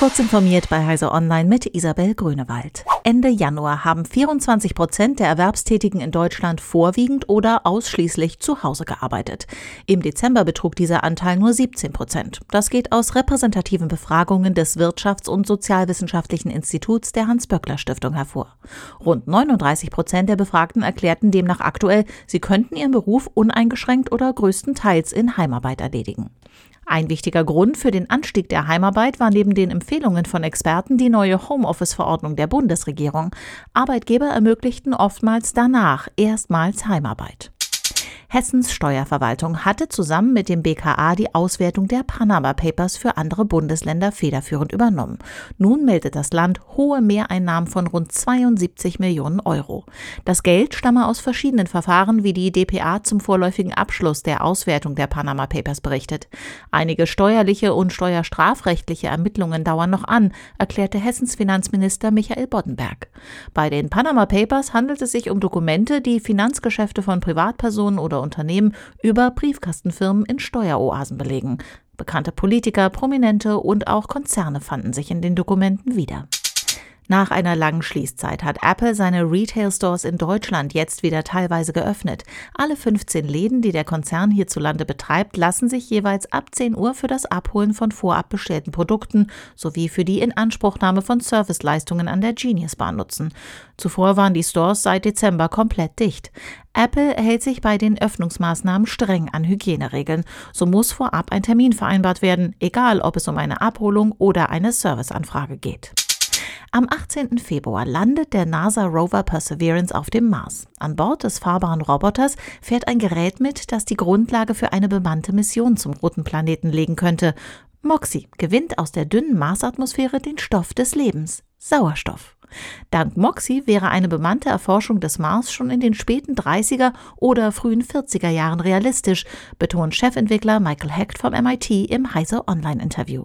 Kurz informiert bei Heise Online mit Isabel Grünewald. Ende Januar haben 24 Prozent der Erwerbstätigen in Deutschland vorwiegend oder ausschließlich zu Hause gearbeitet. Im Dezember betrug dieser Anteil nur 17 Prozent. Das geht aus repräsentativen Befragungen des Wirtschafts- und Sozialwissenschaftlichen Instituts der Hans-Böckler-Stiftung hervor. Rund 39 Prozent der Befragten erklärten demnach aktuell, sie könnten ihren Beruf uneingeschränkt oder größtenteils in Heimarbeit erledigen. Ein wichtiger Grund für den Anstieg der Heimarbeit war neben den Empfehlungen von Experten die neue Homeoffice-Verordnung der Bundesregierung. Arbeitgeber ermöglichten oftmals danach erstmals Heimarbeit. Hessens Steuerverwaltung hatte zusammen mit dem BKA die Auswertung der Panama Papers für andere Bundesländer federführend übernommen. Nun meldet das Land hohe Mehreinnahmen von rund 72 Millionen Euro. Das Geld stamme aus verschiedenen Verfahren, wie die DPA zum vorläufigen Abschluss der Auswertung der Panama Papers berichtet. Einige steuerliche und steuerstrafrechtliche Ermittlungen dauern noch an, erklärte Hessens Finanzminister Michael Boddenberg. Bei den Panama Papers handelt es sich um Dokumente, die Finanzgeschäfte von Privatpersonen oder Unternehmen über Briefkastenfirmen in Steueroasen belegen. Bekannte Politiker, Prominente und auch Konzerne fanden sich in den Dokumenten wieder. Nach einer langen Schließzeit hat Apple seine Retail-Stores in Deutschland jetzt wieder teilweise geöffnet. Alle 15 Läden, die der Konzern hierzulande betreibt, lassen sich jeweils ab 10 Uhr für das Abholen von vorab bestellten Produkten sowie für die Inanspruchnahme von Serviceleistungen an der Genius Bar nutzen. Zuvor waren die Stores seit Dezember komplett dicht. Apple hält sich bei den Öffnungsmaßnahmen streng an Hygieneregeln. So muss vorab ein Termin vereinbart werden, egal ob es um eine Abholung oder eine Serviceanfrage geht. Am 18. Februar landet der NASA Rover Perseverance auf dem Mars. An Bord des fahrbaren Roboters fährt ein Gerät mit, das die Grundlage für eine bemannte Mission zum roten Planeten legen könnte. Moxie gewinnt aus der dünnen Marsatmosphäre den Stoff des Lebens, Sauerstoff. Dank Moxie wäre eine bemannte Erforschung des Mars schon in den späten 30er oder frühen 40er Jahren realistisch, betont Chefentwickler Michael Hecht vom MIT im Heise Online-Interview.